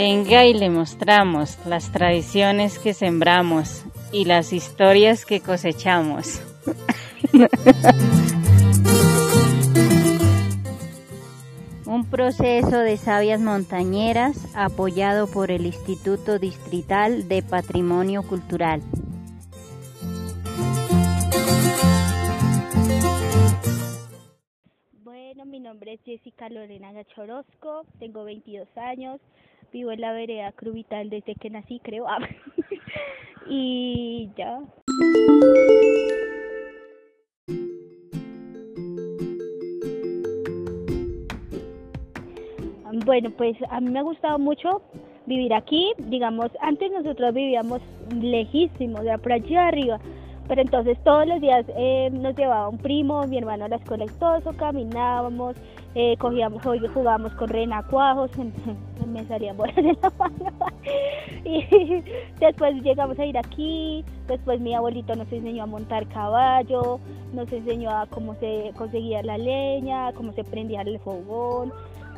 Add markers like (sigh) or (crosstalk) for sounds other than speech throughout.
Venga y le mostramos las tradiciones que sembramos y las historias que cosechamos. (laughs) Un proceso de sabias montañeras apoyado por el Instituto Distrital de Patrimonio Cultural. Bueno, mi nombre es Jessica Lorena Gachorosco, tengo 22 años, vivo en la vereda Cruvital desde que nací, creo. (laughs) y ya. Bueno, pues a mí me ha gustado mucho vivir aquí. Digamos, antes nosotros vivíamos lejísimos, de por allí arriba. Pero entonces todos los días eh, nos llevaba un primo, mi hermano a la caminábamos, eh, cogíamos, jugábamos con renacuajos, (laughs) me salían bolas de la mano. (laughs) y después llegamos a ir aquí, después mi abuelito nos enseñó a montar caballo, nos enseñó a cómo se conseguía la leña, cómo se prendía el fogón.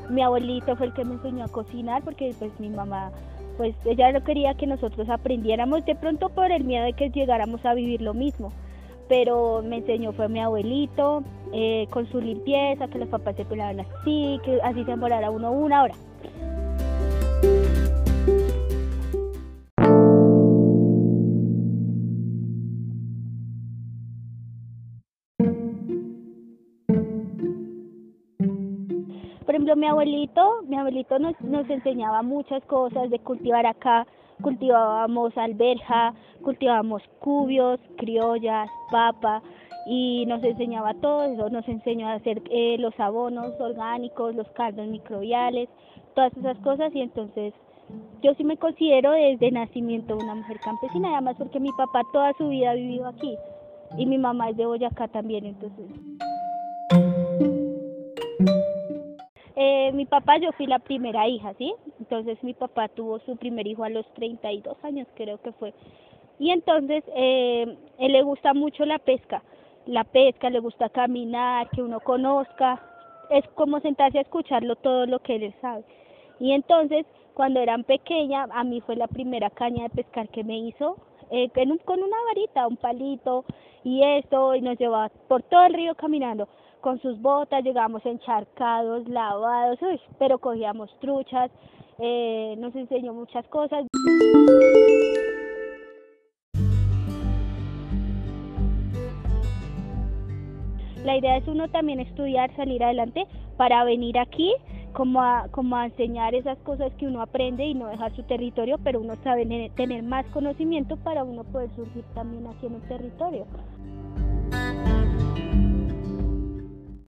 Mi abuelito fue el que me enseñó a cocinar porque pues mi mamá pues ella no quería que nosotros aprendiéramos de pronto por el miedo de que llegáramos a vivir lo mismo. Pero me enseñó fue mi abuelito eh, con su limpieza que los papás se pelaban así que así se demorara uno una hora Por ejemplo, mi abuelito, mi abuelito nos, nos enseñaba muchas cosas de cultivar acá. Cultivábamos alberja, cultivábamos cubios, criollas, papa y nos enseñaba todo eso, nos enseñó a hacer eh, los abonos orgánicos, los caldos microbiales, todas esas cosas y entonces yo sí me considero desde nacimiento una mujer campesina, además porque mi papá toda su vida ha vivido aquí y mi mamá es de Boyacá también, entonces. Eh, mi papá, yo fui la primera hija, ¿sí? Entonces mi papá tuvo su primer hijo a los 32 años, creo que fue. Y entonces eh, él le gusta mucho la pesca, la pesca, le gusta caminar, que uno conozca, es como sentarse a escucharlo todo lo que él sabe. Y entonces, cuando eran pequeña, a mí fue la primera caña de pescar que me hizo, eh, con una varita, un palito y esto, y nos llevaba por todo el río caminando con sus botas, llegamos encharcados, lavados, pero cogíamos truchas, eh, nos enseñó muchas cosas. La idea es uno también estudiar, salir adelante para venir aquí como a, como a enseñar esas cosas que uno aprende y no dejar su territorio, pero uno sabe tener más conocimiento para uno poder surgir también aquí en el territorio.